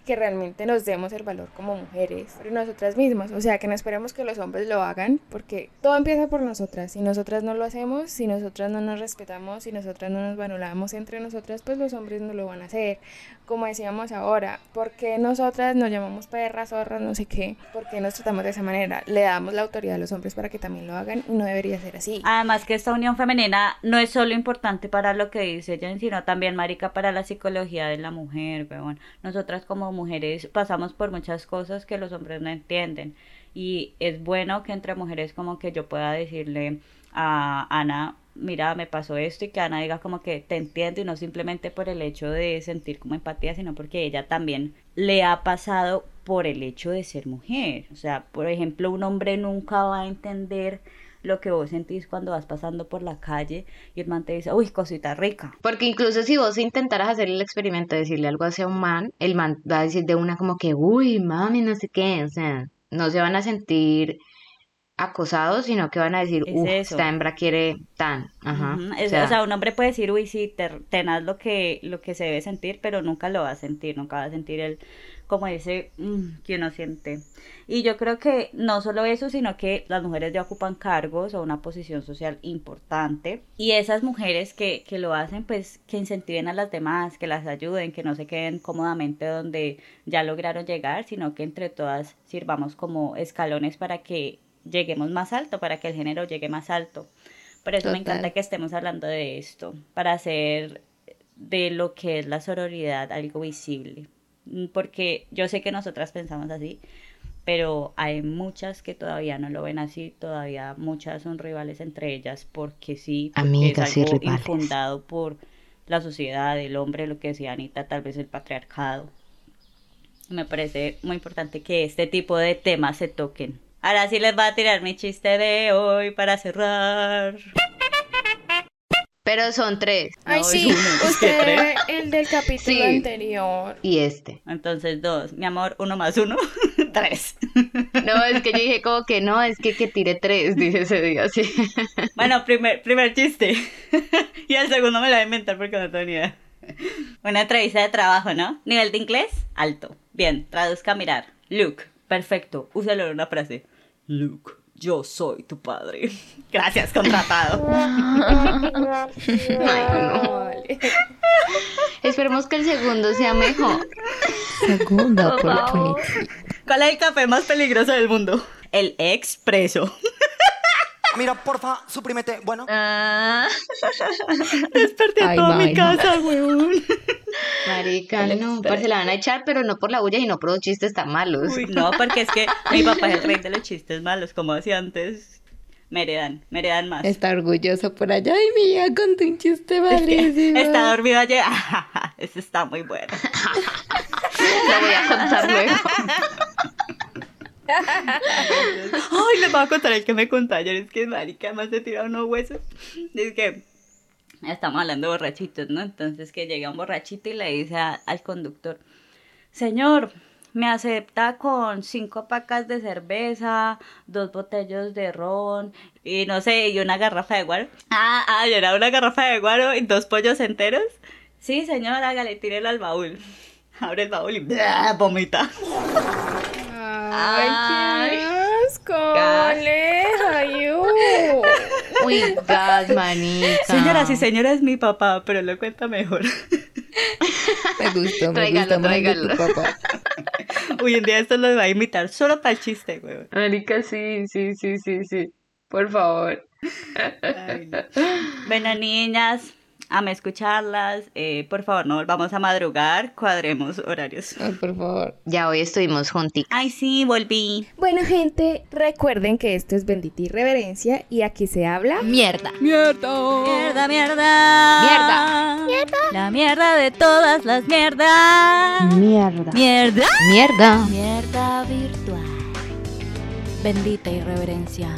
que realmente nos demos el valor como mujeres, por nosotras mismas, o sea, que no esperemos que los hombres lo hagan, porque todo empieza por nosotras, si nosotras no lo hacemos, si nosotras no nos respetamos, si nosotras no nos valoramos entre nosotras, pues los hombres no lo van a hacer, como decíamos ahora, porque nosotras nos llamamos perras, zorras, no sé qué, porque nos tratamos de esa manera, le damos la autoridad a los hombres para que también lo hagan y no debería ser así. Además que esta unión femenina no es solo importante para lo que dice Jen, sino también, marica, para la psicología de la mujer, weón. Nosotras como mujeres pasamos por muchas cosas que los hombres no entienden. Y es bueno que entre mujeres como que yo pueda decirle a Ana, mira, me pasó esto y que Ana diga como que te entiendo y no simplemente por el hecho de sentir como empatía, sino porque ella también le ha pasado por el hecho de ser mujer. O sea, por ejemplo, un hombre nunca va a entender lo que vos sentís cuando vas pasando por la calle y el man te dice, uy, cosita rica. Porque incluso si vos intentaras hacer el experimento de decirle algo hacia un man, el man va a decir de una como que, uy, mami, no sé qué, o sea, no se van a sentir acosados, sino que van a decir, uff, esta hembra quiere tan, ajá. Ujú, o es- sea, o sea, un hombre puede decir, uy, sí, te, tenaz lo que, lo que se debe sentir, pero nunca lo va a sentir, nunca va a sentir el, como ese, mm, que uno siente. Y yo creo que no solo eso, sino que las mujeres ya ocupan cargos o una posición social importante. Y esas mujeres que, que lo hacen, pues que incentiven a las demás, que las ayuden, que no se queden cómodamente donde ya lograron llegar, sino que entre todas sirvamos como escalones para que lleguemos más alto, para que el género llegue más alto. Por eso me Total. encanta que estemos hablando de esto, para hacer de lo que es la sororidad algo visible. Mm, Porque yo sé que nosotras pensamos así, pero hay muchas que todavía no lo ven así, todavía muchas son rivales entre ellas, porque sí, porque Amigas es y algo rivales. infundado por la sociedad, el hombre, lo que decía Anita, tal vez el patriarcado. Me parece muy importante que este tipo de temas se toquen. Ahora sí les voy a tirar mi chiste de hoy para cerrar. Pero son tres. Ay, No, sí, usted, el del capítulo Sí. anterior. Y este. Entonces, dos. Mi amor, uno más uno, tres. No, es que yo dije como que no, es que que tire tres, dice ese día, así. Bueno, primer, primer chiste. y el segundo me lo voy a inventar porque no tengo ni idea. Una entrevista de trabajo, ¿no? Nivel de inglés, alto. Bien, traduzca a mirar. Luke, perfecto. Úsalo en una frase. Luke, yo soy tu padre. Gracias, contratado. Ay, no. Esperemos que el segundo sea mejor. Segunda Por favor. oportunidad. ¿Cuál es el café más peligroso del mundo? El expreso. Mira, porfa, suprímete. Bueno. Desperté a Ay, toda mi vaina. casa, weón. Marica, no, se la van a echar, pero no por la bulla, sino por los chistes tan malos. Uy, no, porque es que mi papá es el rey de los chistes malos, como decía antes. Me heredan, me heredan más. Está orgulloso por allá. Ay, mía, conté un chiste malísimo. Está dormido ayer. Ese está muy bueno. Lo voy a contar luego. Ay, les voy a contar el que me contó ayer. Es que marica, más se tira unos huesos. Es que estamos hablando de borrachitos, ¿no? Entonces que llega un borrachito y le dice al conductor, señor, me acepta con cinco pacas de cerveza, dos botellos de ron y no sé, y una garrafa de guaro. Ah, ah, y era una garrafa de guaro y dos pollos enteros. Sí, señor, hágale, tírelo al baúl. Abre el baúl y vomita. Ay, qué asco. Uy, gas, manita. Señoras y señores, es mi papá, pero lo cuenta mejor. Me gustó, me Tráigalo, de tráigalo. tu papá. Uy, un día esto lo va a imitar solo para el chiste, güey. Marica, sí, sí, sí, sí, sí. Por favor. Bueno, niñas, ame escucharlas. Eh, por favor, no volvamos a madrugar. Cuadremos horarios. Ay, por favor. Ya hoy estuvimos juntitos. Ay, sí, volví. Bueno, gente, recuerden que esto es Bendita Irreverencia y aquí se habla. Mierda. ¡Mierda! Mierda, mierda. Mierda. Mierda. La mierda de todas las mierdas. Mierda. Mierda. Mierda. Mierda virtual. Bendita irreverencia.